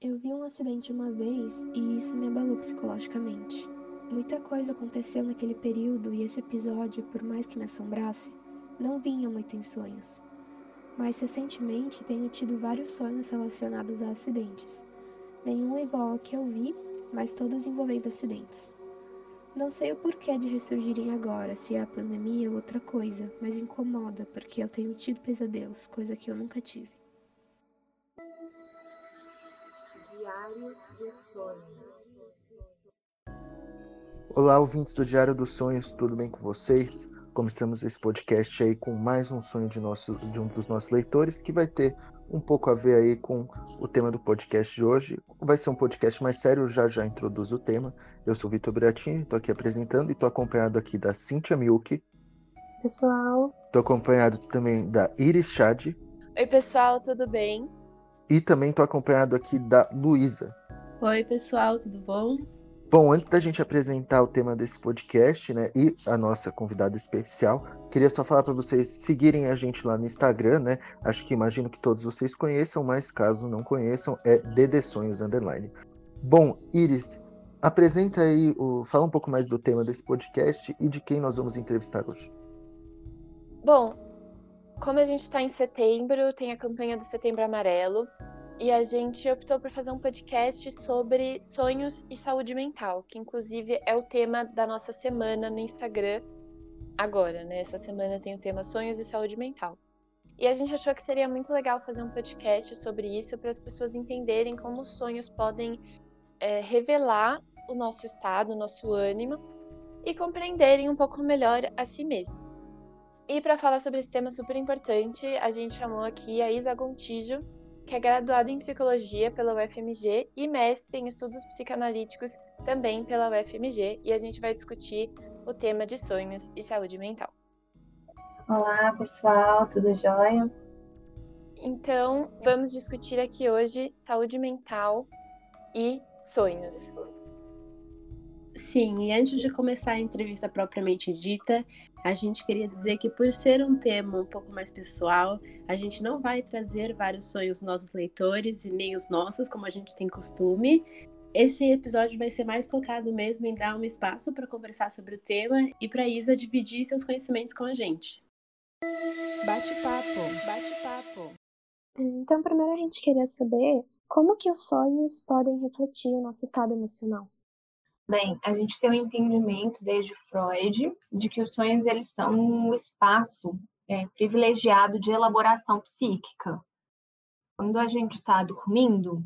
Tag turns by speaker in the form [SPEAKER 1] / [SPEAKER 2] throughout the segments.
[SPEAKER 1] Eu vi um acidente uma vez e isso me abalou psicologicamente. Muita coisa aconteceu naquele período e esse episódio, por mais que me assombrasse, não vinha muito em sonhos. Mas recentemente tenho tido vários sonhos relacionados a acidentes. Nenhum igual ao que eu vi, mas todos envolvendo acidentes. Não sei o porquê de ressurgirem agora, se é a pandemia ou outra coisa, mas incomoda porque eu tenho tido pesadelos, coisa que eu nunca tive.
[SPEAKER 2] Diário dos Sonhos.
[SPEAKER 3] Olá, ouvintes do Diário dos Sonhos, tudo bem com vocês? Começamos esse podcast aí com mais um sonho de, nosso, de um dos nossos leitores, que vai ter um pouco a ver aí com o tema do podcast de hoje. Vai ser um podcast mais sério, já já introduzo o tema. Eu sou o Vitor Briatini, estou aqui apresentando e estou acompanhado aqui da Cíntia Milk.
[SPEAKER 4] Pessoal.
[SPEAKER 3] Estou acompanhado também da Iris Chad.
[SPEAKER 5] Oi, pessoal, tudo bem?
[SPEAKER 3] E também estou acompanhado aqui da Luísa.
[SPEAKER 6] Oi, pessoal, tudo bom?
[SPEAKER 3] Bom, antes da gente apresentar o tema desse podcast, né, e a nossa convidada especial, queria só falar para vocês seguirem a gente lá no Instagram, né? Acho que imagino que todos vocês conheçam, mas caso não conheçam, é DD Sonhos Underline. Bom, Iris, apresenta aí, o, fala um pouco mais do tema desse podcast e de quem nós vamos entrevistar hoje.
[SPEAKER 5] Bom, como a gente está em setembro, tem a campanha do Setembro Amarelo, e a gente optou por fazer um podcast sobre sonhos e saúde mental, que inclusive é o tema da nossa semana no Instagram agora, né? Essa semana tem o tema sonhos e saúde mental. E a gente achou que seria muito legal fazer um podcast sobre isso para as pessoas entenderem como os sonhos podem é, revelar o nosso estado, o nosso ânimo e compreenderem um pouco melhor a si mesmos. E para falar sobre esse tema super importante, a gente chamou aqui a Isa Gontijo, que é graduada em psicologia pela UFMG e mestre em estudos psicanalíticos também pela UFMG, e a gente vai discutir o tema de sonhos e saúde mental.
[SPEAKER 4] Olá, pessoal, tudo jóia?
[SPEAKER 5] Então, vamos discutir aqui hoje saúde mental e sonhos.
[SPEAKER 6] Sim, e antes de começar a entrevista propriamente dita, a gente queria dizer que por ser um tema um pouco mais pessoal, a gente não vai trazer vários sonhos nossos leitores e nem os nossos, como a gente tem costume. Esse episódio vai ser mais focado mesmo em dar um espaço para conversar sobre o tema e para Isa dividir seus conhecimentos com a gente.
[SPEAKER 7] Bate-papo, bate-papo.
[SPEAKER 4] Então, primeiro a gente queria saber como que os sonhos podem refletir o nosso estado emocional.
[SPEAKER 2] Bem, a gente tem um entendimento desde Freud de que os sonhos eles são um espaço é, privilegiado de elaboração psíquica. Quando a gente está dormindo,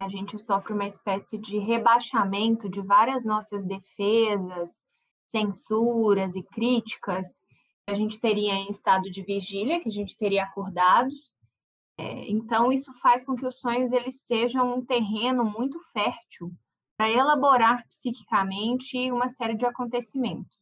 [SPEAKER 2] a gente sofre uma espécie de rebaixamento de várias nossas defesas, censuras e críticas que a gente teria em estado de vigília, que a gente teria acordados. É, então, isso faz com que os sonhos eles sejam um terreno muito fértil para elaborar psiquicamente uma série de acontecimentos.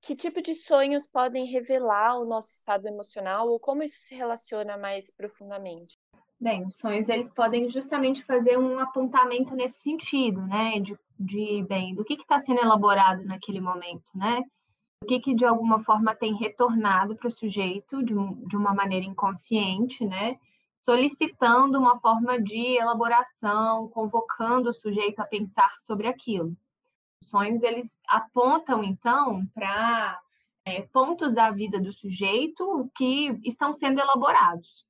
[SPEAKER 5] Que tipo de sonhos podem revelar o nosso estado emocional ou como isso se relaciona mais profundamente?
[SPEAKER 2] Bem, os sonhos eles podem justamente fazer um apontamento nesse sentido, né? De, de bem, do que está sendo elaborado naquele momento, né? O que, que de alguma forma tem retornado para o sujeito de, de uma maneira inconsciente, né? Solicitando uma forma de elaboração, convocando o sujeito a pensar sobre aquilo. Os sonhos eles apontam então para é, pontos da vida do sujeito que estão sendo elaborados.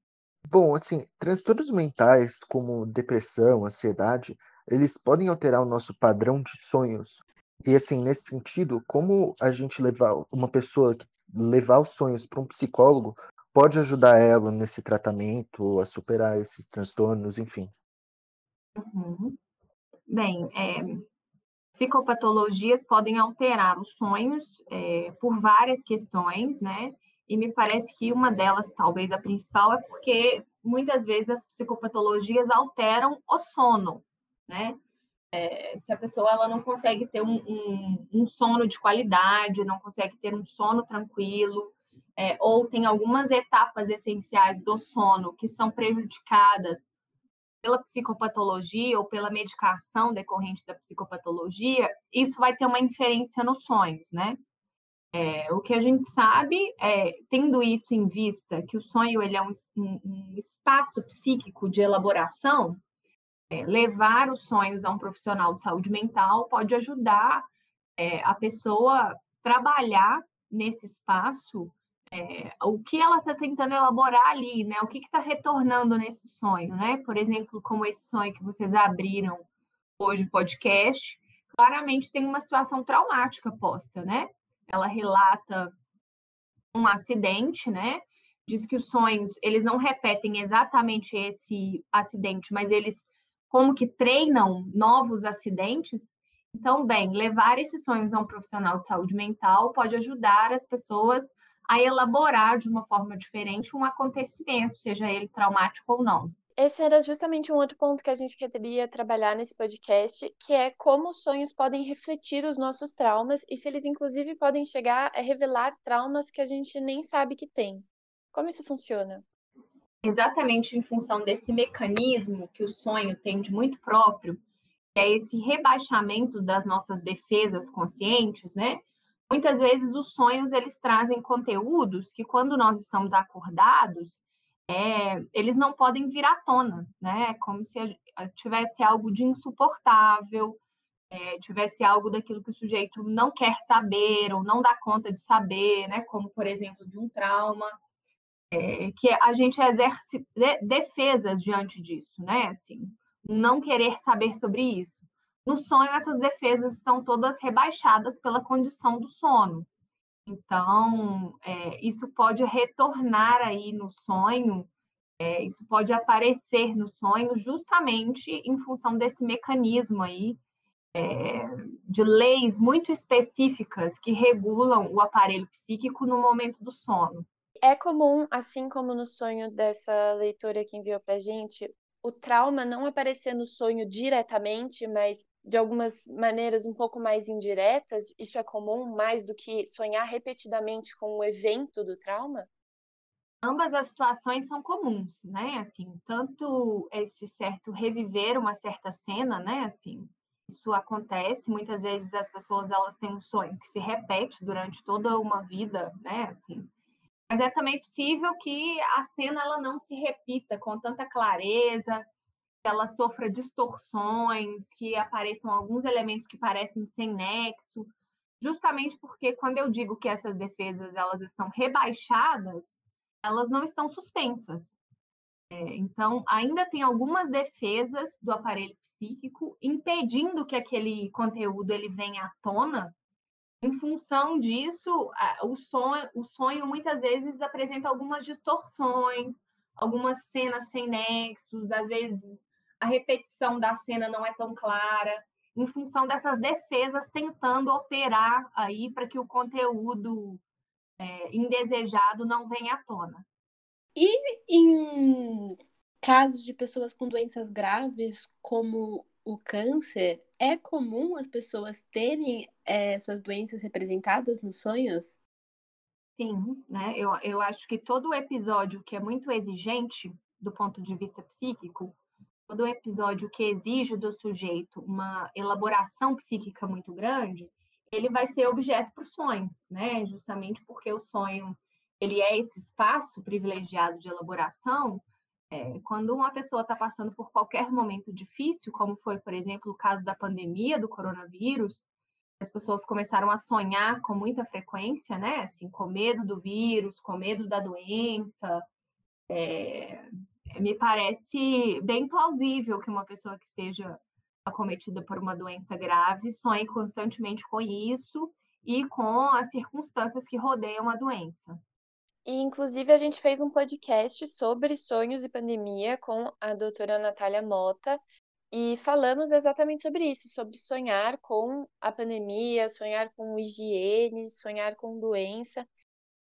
[SPEAKER 3] Bom, assim, transtornos mentais como depressão, ansiedade, eles podem alterar o nosso padrão de sonhos. E assim, nesse sentido, como a gente levar uma pessoa levar os sonhos para um psicólogo pode ajudar ela nesse tratamento a superar esses transtornos, enfim.
[SPEAKER 2] Uhum. Bem, é, psicopatologias podem alterar os sonhos é, por várias questões, né? E me parece que uma delas, talvez a principal, é porque muitas vezes as psicopatologias alteram o sono, né? É, se a pessoa ela não consegue ter um, um, um sono de qualidade, não consegue ter um sono tranquilo, é, ou tem algumas etapas essenciais do sono que são prejudicadas pela psicopatologia ou pela medicação decorrente da psicopatologia, isso vai ter uma inferência nos sonhos, né? É, o que a gente sabe, é, tendo isso em vista, que o sonho ele é um, um, espaço psíquico de elaboração, É, levar os sonhos a um profissional de saúde mental pode ajudar é, a pessoa trabalhar nesse espaço é, o que ela está tentando elaborar ali, né? O que está retornando nesse sonho, né? Por exemplo, como esse sonho que vocês abriram hoje o podcast, claramente tem uma situação traumática posta, né? Ela relata um acidente, né? Diz que os sonhos, eles não repetem exatamente esse acidente, mas eles como que treinam novos acidentes. Então, bem, levar esses sonhos a um profissional de saúde mental pode ajudar as pessoas a elaborar de uma forma diferente um acontecimento, seja ele traumático ou não.
[SPEAKER 5] Esse era justamente um outro ponto que a gente queria trabalhar nesse podcast, que é como os sonhos podem refletir os nossos traumas e se eles, inclusive, podem chegar a revelar traumas que a gente nem sabe que tem. Como isso funciona?
[SPEAKER 2] Exatamente em função desse mecanismo que o sonho tem de muito próprio, que é esse rebaixamento das nossas defesas conscientes, né? Muitas vezes os sonhos eles trazem conteúdos que quando nós estamos acordados é, eles não podem vir à tona, né? Como se tivesse algo de insuportável, é, tivesse algo daquilo que o sujeito não quer saber ou não dá conta de saber, né? Como por exemplo de um trauma, é, que a gente exerce de, defesas diante disso, né? Assim, não querer saber sobre isso. No sonho, essas defesas estão todas rebaixadas pela condição do sono. Então, é, isso pode retornar aí no sonho, é, isso pode aparecer no sonho justamente em função desse mecanismo aí é, de leis muito específicas que regulam o aparelho psíquico no momento do sono.
[SPEAKER 5] É comum, assim como no sonho dessa leitora que enviou para gente, o trauma não aparecer no sonho diretamente, mas de algumas maneiras um pouco mais indiretas, isso é comum mais do que sonhar repetidamente com o evento do trauma?
[SPEAKER 2] Ambas as situações são comuns, né? Assim, tanto esse certo reviver uma certa cena, né? Assim, isso acontece. Muitas vezes as pessoas elas têm um sonho que se repete durante toda uma vida, né? Assim, mas é também possível que a cena ela não se repita com tanta clareza, ela sofra distorções, que apareçam alguns elementos que parecem sem nexo, justamente porque quando eu digo que essas defesas elas estão rebaixadas, elas não estão suspensas. É, então, ainda tem algumas defesas do aparelho psíquico impedindo que aquele conteúdo ele venha à tona. Em função disso, o sonho, o sonho muitas vezes apresenta algumas distorções, algumas cenas sem nexos, às vezes a repetição da cena não é tão clara, em função dessas defesas tentando operar aí para que o conteúdo é, indesejado não venha à tona.
[SPEAKER 6] E em casos de pessoas com doenças graves, como o câncer, é comum as pessoas terem é, essas doenças representadas nos sonhos?
[SPEAKER 2] Sim, né? Eu, eu acho que todo episódio que é muito exigente do ponto de vista psíquico, todo episódio que exige do sujeito uma elaboração psíquica muito grande, ele vai ser objeto para o sonho, né? Justamente porque o sonho ele é esse espaço privilegiado de elaboração. É, quando uma pessoa está passando por qualquer momento difícil, como foi, por exemplo, o caso da pandemia do coronavírus, as pessoas começaram a sonhar com muita frequência, né? Assim, com medo do vírus, com medo da doença, é, me parece bem plausível que uma pessoa que esteja acometida por uma doença grave sonhe constantemente com isso e com as circunstâncias que rodeiam a doença.
[SPEAKER 5] E, inclusive, a gente fez um podcast sobre sonhos e pandemia com a doutora Natália Mota e falamos exatamente sobre isso, sobre sonhar com a pandemia, sonhar com higiene, sonhar com doença.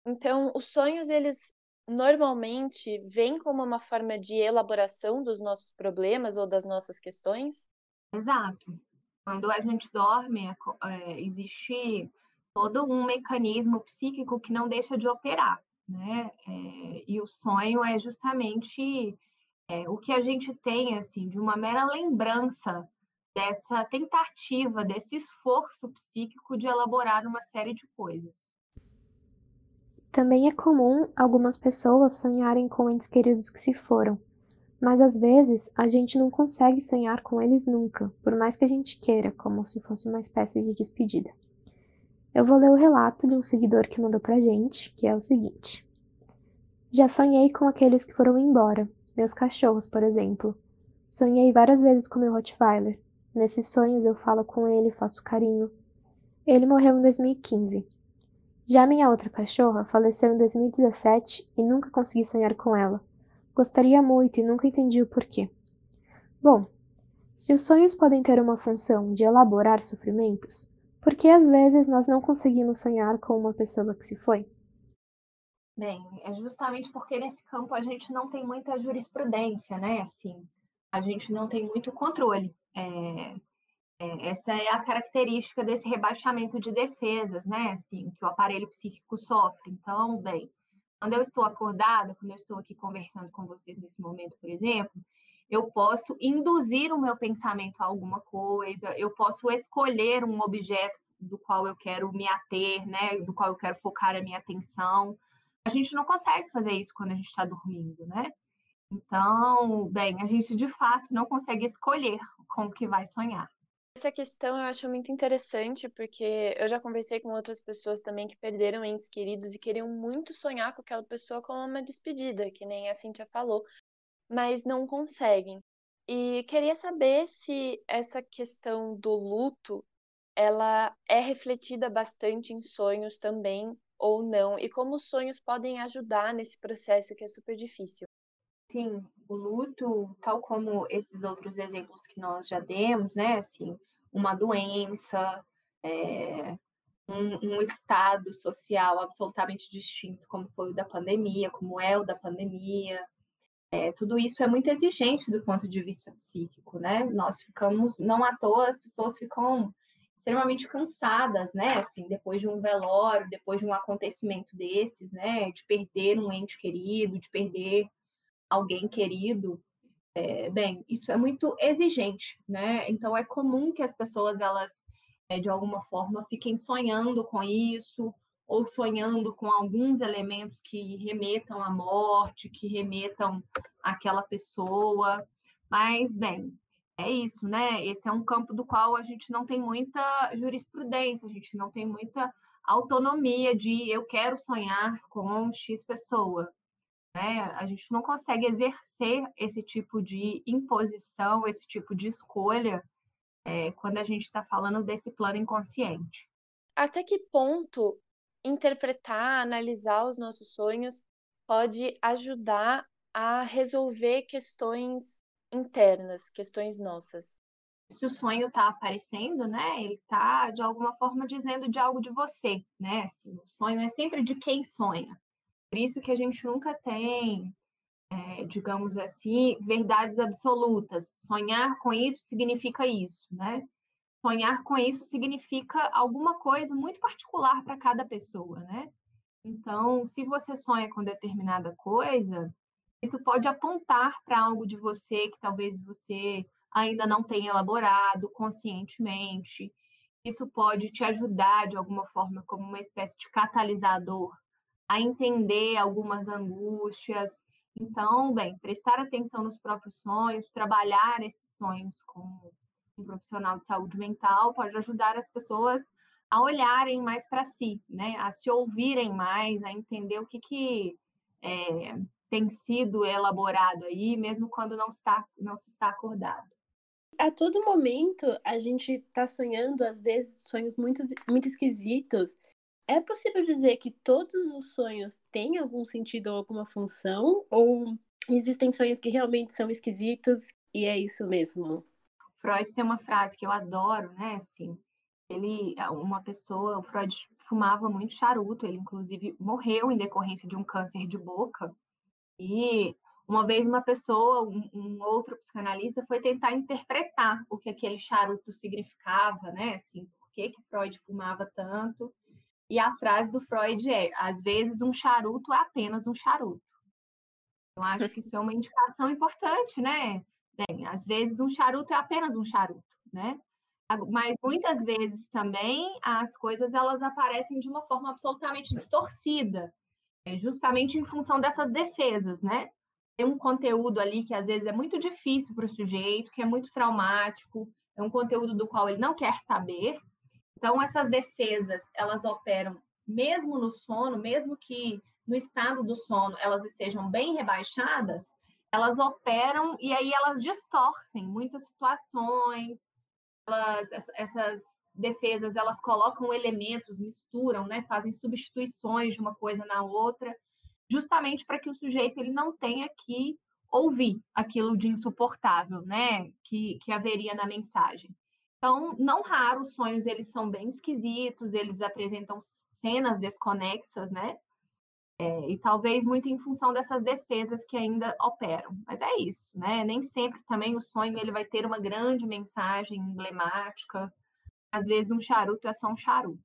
[SPEAKER 5] Então, os sonhos, eles normalmente vem como uma forma de elaboração dos nossos problemas ou das nossas questões?
[SPEAKER 2] Exato. Quando a gente dorme, é, é, existe todo um mecanismo psíquico que não deixa de operar, né? É, e o sonho é justamente é, o que a gente tem, assim, de uma mera lembrança dessa tentativa, desse esforço psíquico de elaborar uma série de coisas.
[SPEAKER 4] Também é comum algumas pessoas sonharem com entes queridos que se foram. Mas às vezes a gente não consegue sonhar com eles nunca, por mais que a gente queira, como se fosse uma espécie de despedida. Eu vou ler o relato de um seguidor que mandou pra gente, que é o seguinte: Já sonhei com aqueles que foram embora, meus cachorros, por exemplo. Sonhei várias vezes com meu Rottweiler. Nesses sonhos eu falo com ele, faço carinho. Ele morreu em 2015. Já minha outra cachorra faleceu em 2017 e nunca consegui sonhar com ela. Gostaria muito e nunca entendi o porquê. Bom, se os sonhos podem ter uma função de elaborar sofrimentos, por que às vezes nós não conseguimos sonhar com uma pessoa que se foi?
[SPEAKER 2] Bem, é justamente porque nesse campo a gente não tem muita jurisprudência, né? Assim, a gente não tem muito controle. É, essa é a característica desse rebaixamento de defesas, né? Assim, que o aparelho psíquico sofre. Então, bem, quando eu estou acordada, quando eu estou aqui conversando com vocês nesse momento, por exemplo, eu posso induzir o meu pensamento a alguma coisa, eu posso escolher um objeto do qual eu quero me ater, né, do qual eu quero focar a minha atenção. A gente não consegue fazer isso quando a gente está dormindo, né? Então, bem, a gente de fato não consegue escolher como que vai sonhar.
[SPEAKER 5] Essa questão eu acho muito interessante, porque eu já conversei com outras pessoas também que perderam entes queridos e queriam muito sonhar com aquela pessoa como uma despedida, que nem a Cintia falou mas não conseguem. E queria saber se essa questão do luto ela é refletida bastante em sonhos também ou não, e como os sonhos podem ajudar nesse processo que é super difícil.
[SPEAKER 2] Sim, o luto, tal como esses outros exemplos que nós já demos, né, assim, uma doença, é, um, um, estado social absolutamente distinto, como foi o da pandemia, como é o da pandemia, é, tudo isso é muito exigente do ponto de vista psíquico, né? Nós ficamos, não à toa, as pessoas ficam extremamente cansadas, né? Assim, depois de um velório, depois de um acontecimento desses, né? De perder um ente querido, de perder alguém querido. É, bem, isso é muito exigente, né? Então é comum que as pessoas elas é, de alguma forma fiquem sonhando com isso ou sonhando com alguns elementos que remetam à morte, que remetam àquela pessoa. Mas, bem, é isso, né? Esse é um campo do qual a gente não tem muita jurisprudência, a gente não tem muita autonomia de eu quero sonhar com X pessoa. Né? A gente não consegue exercer esse tipo de imposição, esse tipo de escolha é, quando a gente está falando desse plano inconsciente.
[SPEAKER 5] Até que ponto interpretar, analisar os nossos sonhos pode ajudar a resolver questões internas, questões nossas.
[SPEAKER 2] Se o sonho está aparecendo, né, ele está de alguma forma dizendo de algo de você, né? Assim, o sonho é sempre de quem sonha. Por isso que a gente nunca tem, é, digamos assim, verdades absolutas. Sonhar com isso significa isso, né? sonhar com isso significa alguma coisa muito particular para cada pessoa, né? Então, se você sonha com determinada coisa, isso pode apontar para algo de você que talvez você ainda não tenha elaborado conscientemente. Isso pode te ajudar de alguma forma como uma espécie de catalisador a entender algumas angústias. Então, bem, prestar atenção nos próprios sonhos, trabalhar esses sonhos com um profissional de saúde mental pode ajudar as pessoas a olharem mais para si, né? A se ouvirem mais, a entender o que, que é, tem sido elaborado aí, mesmo quando não está não se está acordado.
[SPEAKER 6] A todo momento a gente está sonhando, às vezes, sonhos muito, muito esquisitos. É possível dizer que todos os sonhos têm algum sentido ou alguma função? Ou existem sonhos que realmente são esquisitos e é isso mesmo?
[SPEAKER 2] Freud tem uma frase que eu adoro, né? Assim, ele, uma pessoa, o Freud fumava muito charuto, ele inclusive morreu em decorrência de um câncer de boca. E uma vez uma pessoa, um, um outro psicanalista, foi tentar interpretar o que aquele charuto significava, né? Assim, por que, que Freud fumava tanto? E a frase do Freud é: às vezes um charuto é apenas um charuto. Eu acho que isso é uma indicação importante, né? Bem, às vezes um charuto é apenas um charuto, né? Mas muitas vezes também as coisas elas aparecem de uma forma absolutamente distorcida, é justamente em função dessas defesas, né? tem um conteúdo ali que às vezes é muito difícil para o sujeito, que é muito traumático, é um conteúdo do qual ele não quer saber. Então, essas defesas, elas operam mesmo no sono, mesmo que no estado do sono elas estejam bem rebaixadas, elas operam e aí elas distorcem muitas situações. Elas, essas defesas, elas colocam elementos, misturam, né, fazem substituições de uma coisa na outra justamente para que o sujeito ele não tenha que ouvir aquilo de insuportável, né, que, que haveria na mensagem. Então, não raro, os sonhos eles são bem esquisitos, eles apresentam cenas desconexas, né, é, e talvez muito em função dessas defesas que ainda operam. Mas é isso, né? Nem sempre também o sonho ele vai ter uma grande mensagem emblemática. Às vezes um charuto é só um charuto.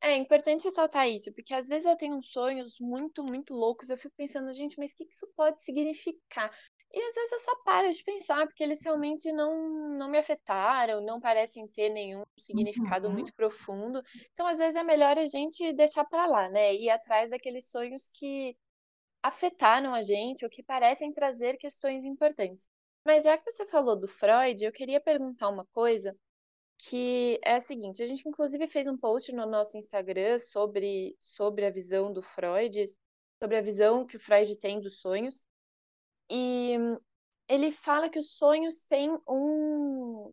[SPEAKER 5] É importante ressaltar isso, porque às vezes eu tenho sonhos muito, muito loucos, eu fico pensando, gente, mas o que isso pode significar? E às vezes eu só paro de pensar, porque eles realmente não, não me afetaram, não parecem ter nenhum significado uhum. muito profundo. Então, às vezes é melhor a gente deixar para lá, né? Ir atrás daqueles sonhos que afetaram a gente ou que parecem trazer questões importantes. Mas já que você falou do Freud, eu queria perguntar uma coisa que é a seguinte, a gente inclusive fez um post no nosso Instagram sobre, sobre a visão do Freud, sobre a visão que o Freud tem dos sonhos, e ele fala que os sonhos têm um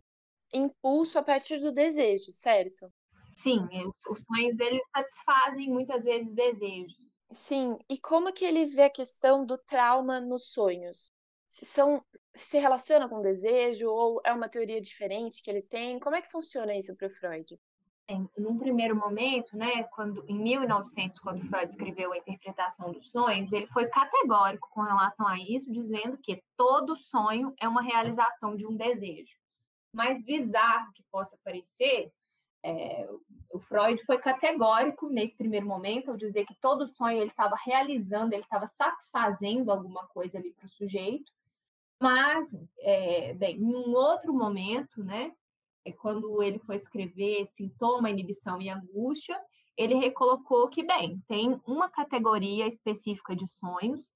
[SPEAKER 5] impulso a partir do desejo, certo?
[SPEAKER 2] Sim, os sonhos eles satisfazem muitas vezes desejos.
[SPEAKER 5] Sim, e como que ele vê a questão do trauma nos sonhos? Se são se relaciona com desejo ou é uma teoria diferente que ele tem? Como é que funciona isso para o Freud?
[SPEAKER 2] Em num primeiro momento, né, quando em 1900, quando Freud escreveu a interpretação dos sonhos, ele foi categórico com relação a isso, dizendo que todo sonho é uma realização de um desejo. Mais bizarro que possa parecer, é, o Freud foi categórico nesse primeiro momento ao dizer que todo sonho ele estava realizando, ele estava satisfazendo alguma coisa ali para o sujeito, mas, é, bem, em um outro momento, né, quando ele foi escrever Sintoma, Inibição e Angústia, ele recolocou que, bem, tem uma categoria específica de sonhos,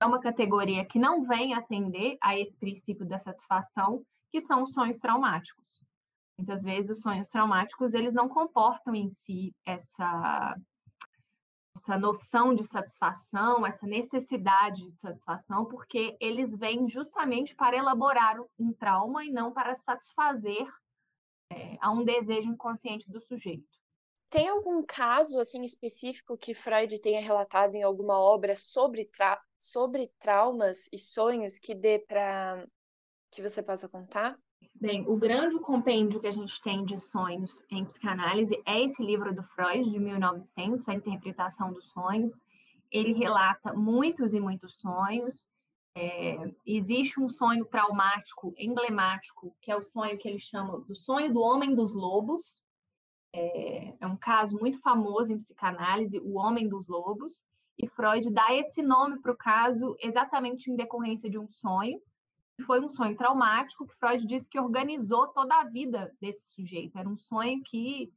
[SPEAKER 2] é uma categoria que não vem atender a esse princípio da satisfação, que são os sonhos traumáticos. Muitas vezes os sonhos traumáticos, eles não comportam em si essa essa noção de satisfação, essa necessidade de satisfação, porque eles vêm justamente para elaborar um trauma e não para satisfazer é, a um desejo inconsciente do sujeito.
[SPEAKER 5] Tem algum caso assim específico que Freud tenha relatado em alguma obra sobre, tra sobre traumas e sonhos que dê para que você possa contar?
[SPEAKER 2] Bem, o grande compêndio que a gente tem de sonhos em psicanálise é esse livro do Freud, de 1900, A Interpretação dos Sonhos. Ele relata muitos e muitos sonhos. É, existe um sonho traumático emblemático, que é o sonho que ele chama do sonho do homem dos lobos. É, é um caso muito famoso em psicanálise, o homem dos lobos. E Freud dá esse nome para o caso exatamente em decorrência de um sonho foi um sonho traumático que Freud disse que organizou toda a vida desse sujeito. Era um sonho que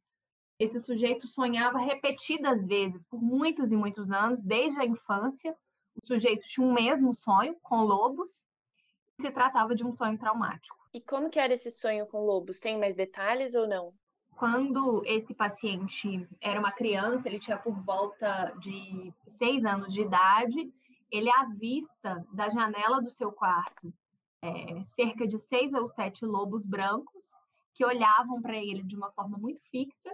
[SPEAKER 2] esse sujeito sonhava repetidas vezes por muitos e muitos anos, desde a infância. O sujeito tinha um mesmo sonho com lobos. Se tratava de um sonho traumático.
[SPEAKER 5] E como que era esse sonho com lobos? Tem mais detalhes ou não?
[SPEAKER 2] Quando esse paciente era uma criança, ele tinha por volta de seis anos de idade, ele avista da janela do seu quarto é, cerca de seis ou sete lobos brancos que olhavam para ele de uma forma muito fixa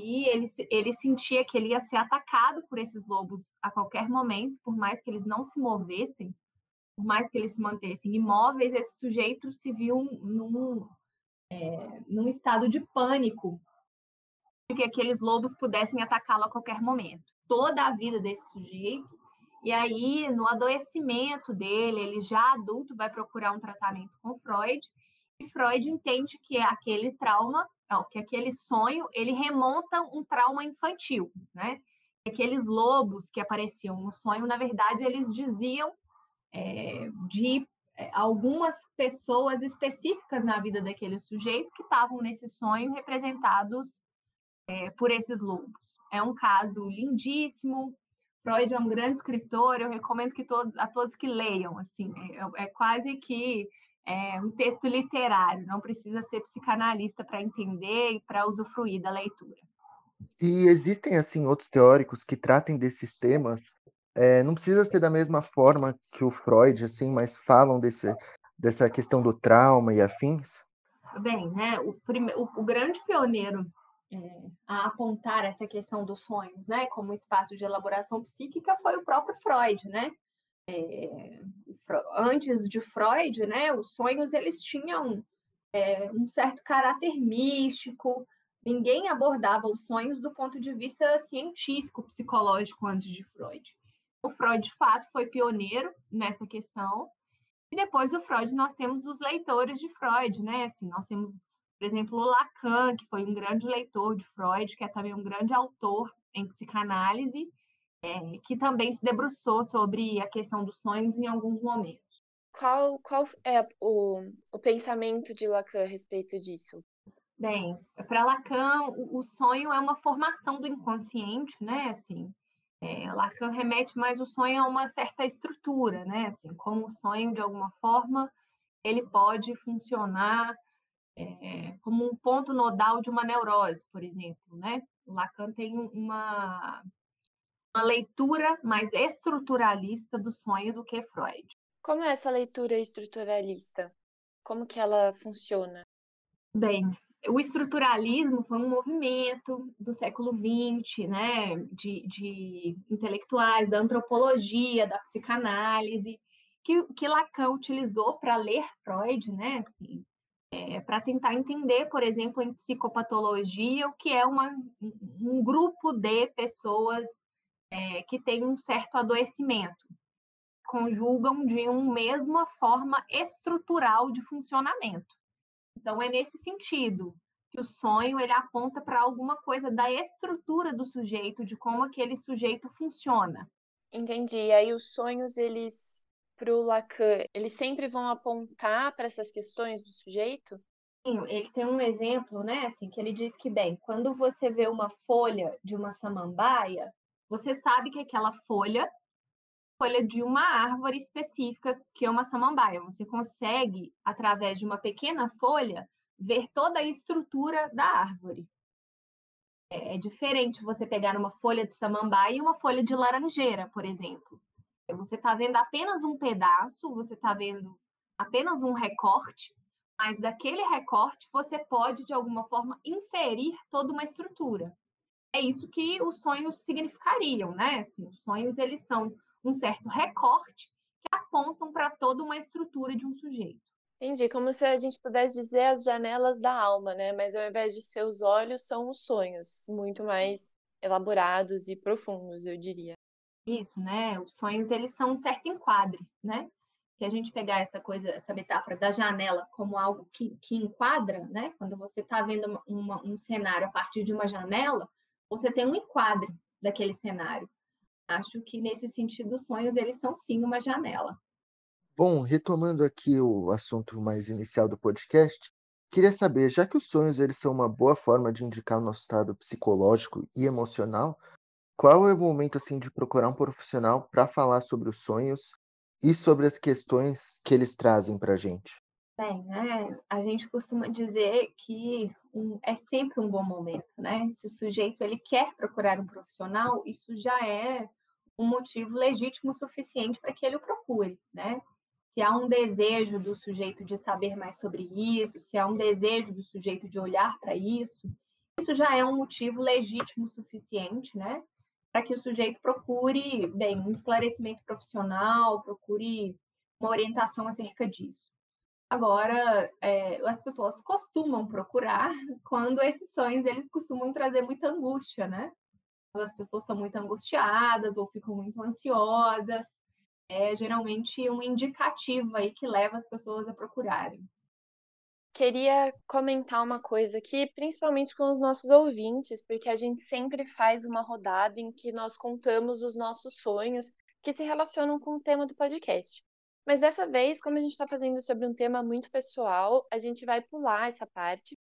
[SPEAKER 2] e ele, ele sentia que ele ia ser atacado por esses lobos a qualquer momento, por mais que eles não se movessem, por mais que eles se mantessem imóveis, esse sujeito se viu num, é, num estado de pânico de que aqueles lobos pudessem atacá-lo a qualquer momento. Toda a vida desse sujeito e aí, no adoecimento dele, ele já adulto vai procurar um tratamento com Freud, e Freud entende que aquele trauma, que aquele sonho, ele remonta um trauma infantil, né? Aqueles lobos que apareciam no sonho, na verdade, eles diziam é, de é, algumas pessoas específicas na vida daquele sujeito que estavam nesse sonho representados é, por esses lobos. É um caso lindíssimo, Freud é um grande escritor, eu recomendo que todos, a todos que leiam, assim, é, é quase que é, um texto literário, não precisa ser psicanalista para entender e para usufruir da leitura.
[SPEAKER 3] E existem, assim, outros teóricos que tratem desses temas, é, não precisa ser da mesma forma que o Freud, assim, mas falam desse, dessa questão do trauma e afins?
[SPEAKER 2] Bem, né, o, prime... o, o grande pioneiro é, a apontar essa questão dos sonhos, né, como espaço de elaboração psíquica foi o próprio Freud, né? É, antes de Freud, né, os sonhos eles tinham é, um certo caráter místico. Ninguém abordava os sonhos do ponto de vista científico, psicológico antes de Freud. O Freud, de fato, foi pioneiro nessa questão. E depois do Freud, nós temos os leitores de Freud, né? Assim, nós temos por exemplo, o Lacan, que foi um grande leitor de Freud, que é também um grande autor em psicanálise, é, que também se debruçou sobre a questão dos sonhos em alguns momentos.
[SPEAKER 5] Qual, qual é o, o pensamento de Lacan a respeito disso?
[SPEAKER 2] Bem, para Lacan, o, o, sonho é uma formação do inconsciente, né? Assim, é, Lacan remete mais o sonho a uma certa estrutura, né? Assim, como o sonho, de alguma forma, ele pode funcionar é, como um ponto nodal de uma neurose, por exemplo, né? O Lacan tem uma, uma leitura mais estruturalista do sonho do que Freud.
[SPEAKER 5] Como é essa leitura estruturalista? Como que ela funciona?
[SPEAKER 2] Bem, o estruturalismo foi um movimento do século XX, né, de, de intelectuais da antropologia, da psicanálise, que, que Lacan utilizou para ler Freud, né, assim, é, para tentar entender, por exemplo, em psicopatologia, o que é uma, um grupo de pessoas é, que tem um certo adoecimento, conjugam de uma mesma forma estrutural de funcionamento. Então, é nesse sentido que o sonho ele aponta para alguma coisa da estrutura do sujeito, de como aquele sujeito funciona.
[SPEAKER 5] Entendi. E aí os sonhos eles para o Lacan, eles sempre vão apontar para essas questões do sujeito?
[SPEAKER 2] Sim, ele tem um exemplo, né, assim, que ele diz que, bem, quando você vê uma folha de uma samambaia, você sabe que aquela folha folha de uma árvore específica, que é uma samambaia. Você consegue, através de uma pequena folha, ver toda a estrutura da árvore. É, é diferente você pegar uma folha de samambaia e uma folha de laranjeira, por exemplo. Você está vendo apenas um pedaço, você está vendo apenas um recorte, mas daquele recorte você pode, de alguma forma, inferir toda uma estrutura. É isso que os sonhos significariam, né? Assim, os sonhos, eles são um certo recorte que apontam para toda uma estrutura de um sujeito.
[SPEAKER 5] Entendi, como se a gente pudesse dizer as janelas da alma, né? Mas ao invés de ser os olhos, são os sonhos, muito mais elaborados e profundos, eu diria.
[SPEAKER 2] Isso, né? Os sonhos, eles são um certo enquadre, né? Se a gente pegar essa coisa, essa metáfora da janela como algo que, que enquadra, né? Quando você está vendo uma, um cenário a partir de uma janela, você tem um enquadre daquele cenário. Acho que nesse sentido, os sonhos, eles são sim uma janela.
[SPEAKER 3] Bom, retomando aqui o assunto mais inicial do podcast, queria saber, já que os sonhos eles são uma boa forma de indicar o nosso estado psicológico e emocional, qual é o momento assim de procurar um profissional para falar sobre os sonhos e sobre as questões que eles trazem para a gente?
[SPEAKER 2] Bem, né? A gente costuma dizer que um, é sempre um bom momento, né? Se o sujeito ele quer procurar um profissional, isso já é um motivo legítimo suficiente para que ele o procure, né? Se há um desejo do sujeito de saber mais sobre isso, se há um desejo do sujeito de olhar para isso, isso já é um motivo legítimo suficiente, né? para que o sujeito procure, bem, um esclarecimento profissional, procure uma orientação acerca disso. Agora, é, as pessoas costumam procurar quando esses sonhos eles costumam trazer muita angústia, né? As pessoas estão muito angustiadas ou ficam muito ansiosas, é geralmente um indicativo aí que leva as pessoas a procurarem
[SPEAKER 5] queria comentar uma coisa aqui, principalmente com os nossos ouvintes, porque a gente sempre faz uma rodada em que nós contamos os nossos sonhos que se relacionam com o tema do podcast. Mas dessa vez, como a gente está fazendo sobre um tema muito pessoal, a gente vai pular essa parte.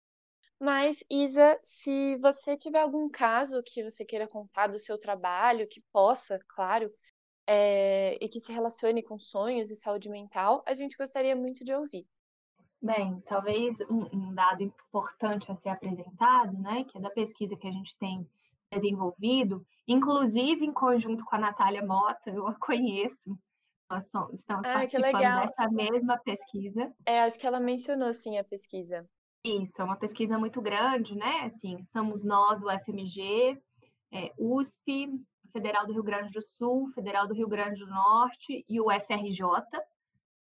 [SPEAKER 5] Mas, Isa, se você tiver algum caso que você queira contar do seu trabalho, que possa, claro, é, e que se relacione com sonhos e saúde mental, a gente gostaria muito de ouvir.
[SPEAKER 2] Bem, talvez um, um, dado importante a ser apresentado, né, que é da pesquisa que a gente tem desenvolvido, inclusive em conjunto com a Natália Mota, eu a conheço, somos, estamos ah, participando dessa mesma pesquisa.
[SPEAKER 5] É, acho que ela mencionou sim a pesquisa.
[SPEAKER 2] Isso, é uma pesquisa muito grande, né? Assim, estamos nós, o FMG, é, USP, Federal do Rio Grande do Sul, Federal do Rio Grande do Norte e o FRJ.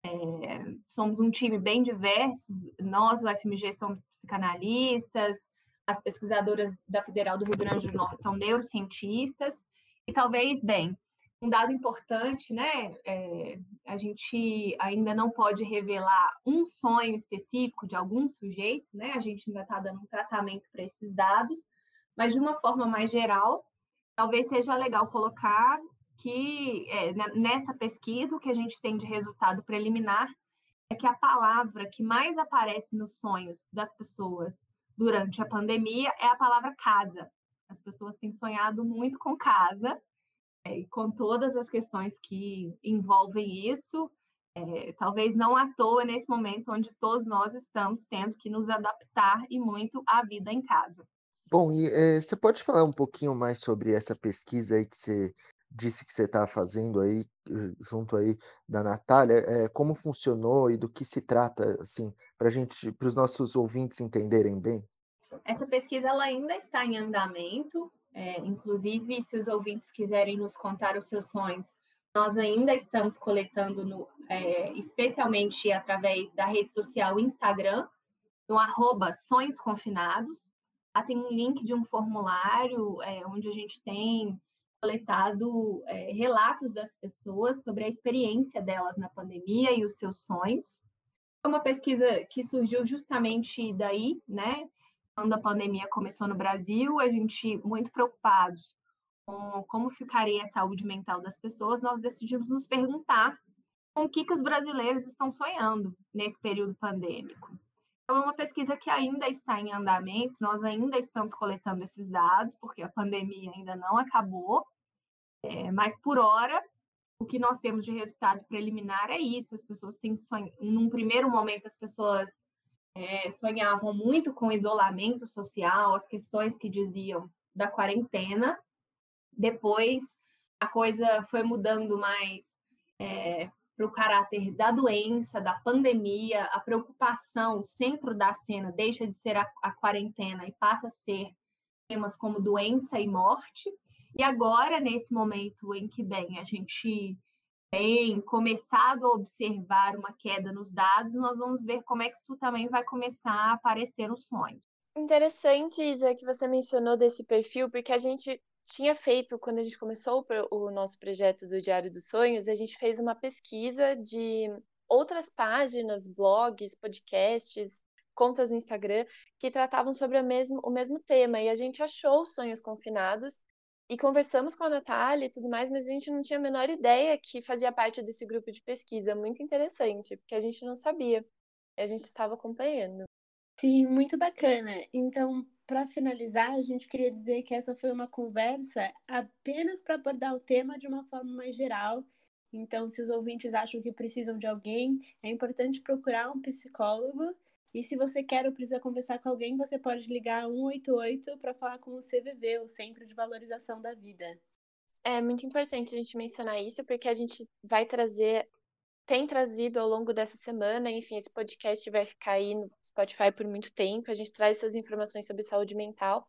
[SPEAKER 2] É, somos um time bem diverso. Nós, o FMG, somos psicanalistas, as pesquisadoras da Federal do Rio Grande do Norte são neurocientistas, e talvez, bem, um dado importante, né? É, a gente ainda não pode revelar um sonho específico de algum sujeito, né? A gente ainda está dando um tratamento para esses dados, mas de uma forma mais geral, talvez seja legal colocar que é, nessa pesquisa o que a gente tem de resultado preliminar é que a palavra que mais aparece nos sonhos das pessoas durante a pandemia é a palavra casa. As pessoas têm sonhado muito com casa é, com todas as questões que envolvem isso, é, talvez não à toa nesse momento onde todos nós estamos tendo que nos adaptar e muito à vida em casa.
[SPEAKER 3] Bom, e é, você pode falar um pouquinho mais sobre essa pesquisa aí que você disse que você está fazendo aí junto aí da Natália, é, como funcionou e do que se trata, assim, para gente, para os nossos ouvintes entenderem bem?
[SPEAKER 2] Essa pesquisa ela ainda está em andamento. É, inclusive, se os ouvintes quiserem nos contar os seus sonhos, nós ainda estamos coletando, no, é, especialmente através da rede social Instagram, no arroba Sonhos Confinados. Lá tem um link de um formulário é, onde a gente tem coletado é, relatos das pessoas sobre a experiência delas na pandemia e os seus sonhos. É uma pesquisa que surgiu justamente daí, né? Quando a pandemia começou no Brasil, a gente muito preocupados com como ficaria a saúde mental das pessoas, nós decidimos nos perguntar com o que, que os brasileiros estão sonhando nesse período pandêmico. Então, é uma pesquisa que ainda está em andamento, nós ainda estamos coletando esses dados, porque a pandemia ainda não acabou, é, mas por hora, o que nós temos de resultado preliminar é isso: as pessoas têm sonho. Num primeiro momento, as pessoas é, sonhavam muito com isolamento social, as questões que diziam da quarentena. Depois a coisa foi mudando mais é, para o caráter da doença, da pandemia, a preocupação, o centro da cena deixa de ser a, a quarentena e passa a ser temas como doença e morte. E agora, nesse momento em que, bem, a gente tem começado a observar uma queda nos dados, nós vamos ver como é que isso também vai começar a aparecer no sonho.
[SPEAKER 5] Interessante, Isa, que você mencionou desse perfil, porque a gente tinha feito, quando a gente começou o nosso projeto do Diário dos Sonhos, a gente fez uma pesquisa de outras páginas, blogs, podcasts, contas no Instagram que tratavam sobre o mesmo, o mesmo tema. E a gente achou sonhos confinados e conversamos com a Natália e tudo mais, mas a gente não tinha a menor ideia que fazia parte desse grupo de pesquisa. Muito interessante, porque a gente não sabia. A gente estava acompanhando.
[SPEAKER 6] Sim, muito bacana. Então, para finalizar, a gente queria dizer que essa foi uma conversa apenas para abordar o tema de uma forma mais geral. Então, se os ouvintes acham que precisam de alguém, é importante procurar um psicólogo e se você quer ou precisa conversar com alguém, você pode ligar 188 para falar com o CVV, o Centro de Valorização da Vida.
[SPEAKER 5] É muito importante a gente mencionar isso, porque a gente vai trazer, tem trazido ao longo dessa semana, enfim, esse podcast vai ficar aí no Spotify por muito tempo, a gente traz essas informações sobre saúde mental,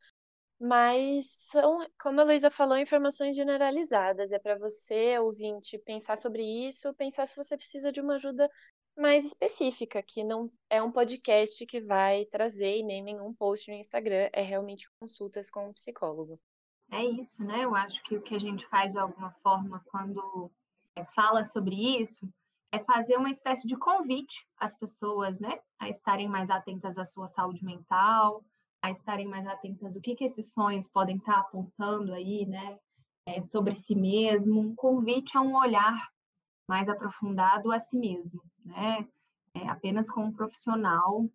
[SPEAKER 5] mas são, como a Luísa falou, informações generalizadas. É para você, ouvinte, pensar sobre isso, pensar se você precisa de uma ajuda mais específica, que não é um podcast que vai trazer nem nenhum post no Instagram, é realmente consultas com um psicólogo.
[SPEAKER 2] É isso, né? Eu acho que o que a gente faz de alguma forma quando é, fala sobre isso é fazer uma espécie de convite às pessoas, né? A estarem mais atentas à sua saúde mental, a estarem mais atentas o que, que esses sonhos podem estar apontando aí, né? É, sobre si mesmo, um convite a um olhar mais aprofundado a si mesmo, né? É, apenas com um profissional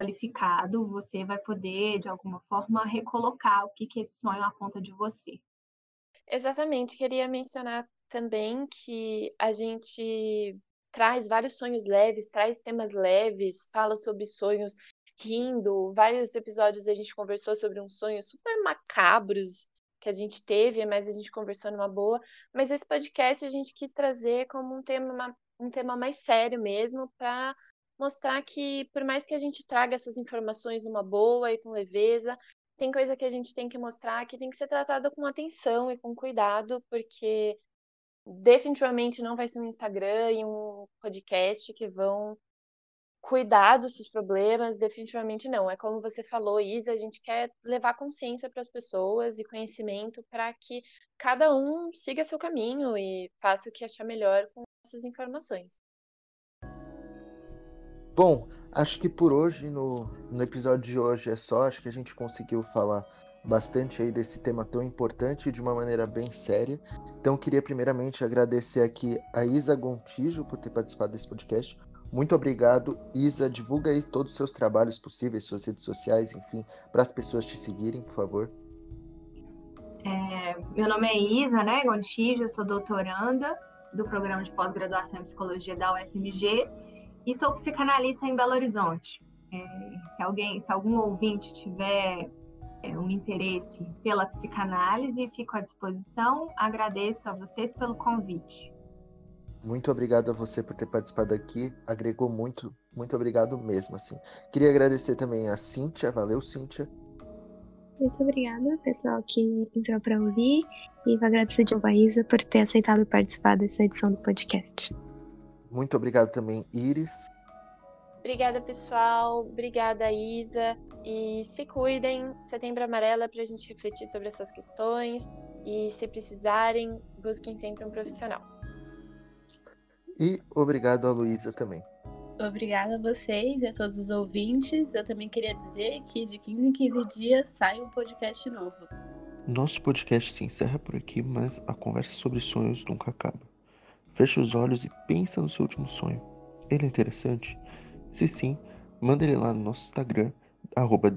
[SPEAKER 2] qualificado, você vai poder, de alguma forma, recolocar o que, que esse sonho aponta de você.
[SPEAKER 5] Exatamente, queria mencionar também que a gente traz vários sonhos leves, traz temas leves, fala sobre sonhos rindo. Vários episódios a gente conversou sobre uns sonhos super macabros que a gente teve, mas a gente conversou numa boa. Mas esse podcast a gente quis trazer como um tema, um tema mais sério mesmo, para mostrar que, por mais que a gente traga essas informações numa boa e com leveza, tem coisa que a gente tem que mostrar que tem que ser tratada com atenção e com cuidado, porque definitivamente não vai ser um Instagram e um podcast que vão cuidar dos seus problemas, definitivamente não. É como você falou, Isa, a gente quer levar consciência para as pessoas e conhecimento para que cada um siga seu caminho e faça o que achar melhor com essas informações.
[SPEAKER 3] Bom, acho que por hoje, no, no episódio de hoje é só. Acho que a gente conseguiu falar bastante aí desse tema tão importante de uma maneira bem séria. Então, queria primeiramente agradecer aqui a Isa Gontijo por ter participado desse podcast. Muito obrigado, Isa. Divulga aí todos os seus trabalhos possíveis, suas redes sociais, enfim, para as pessoas te seguirem, por favor.
[SPEAKER 2] É, meu nome é Isa, né, Gontijo, eu sou doutoranda do programa de pós-graduação em psicologia da UFMG e sou psicanalista em Belo Horizonte. É, se alguém, se algum ouvinte tiver é, um interesse pela psicanálise, fico à disposição. Agradeço a vocês pelo convite.
[SPEAKER 3] Muito obrigado a você por ter participado aqui. Agregou muito, muito obrigado mesmo, assim. Queria agradecer também a Cíntia. Valeu, Cíntia.
[SPEAKER 4] Muito obrigada, pessoal que entrou para ouvir. E vou agradecer de novo a Isa por ter aceitado participar dessa edição do podcast.
[SPEAKER 3] Muito obrigado também, Iris.
[SPEAKER 5] Obrigada, pessoal. Obrigada, Isa. E se cuidem. Setembro Amarelo é para a gente refletir sobre essas questões. E se precisarem, busquem sempre um profissional.
[SPEAKER 3] E obrigado a Luísa também.
[SPEAKER 6] Obrigada a vocês e a todos os ouvintes. Eu também queria dizer que de 15 em 15 dias sai um podcast novo.
[SPEAKER 3] Nosso podcast se encerra por aqui, mas a conversa sobre sonhos nunca acaba. Feche os olhos e pensa no seu último sonho. Ele é interessante? Se sim, manda ele lá no nosso Instagram, arroba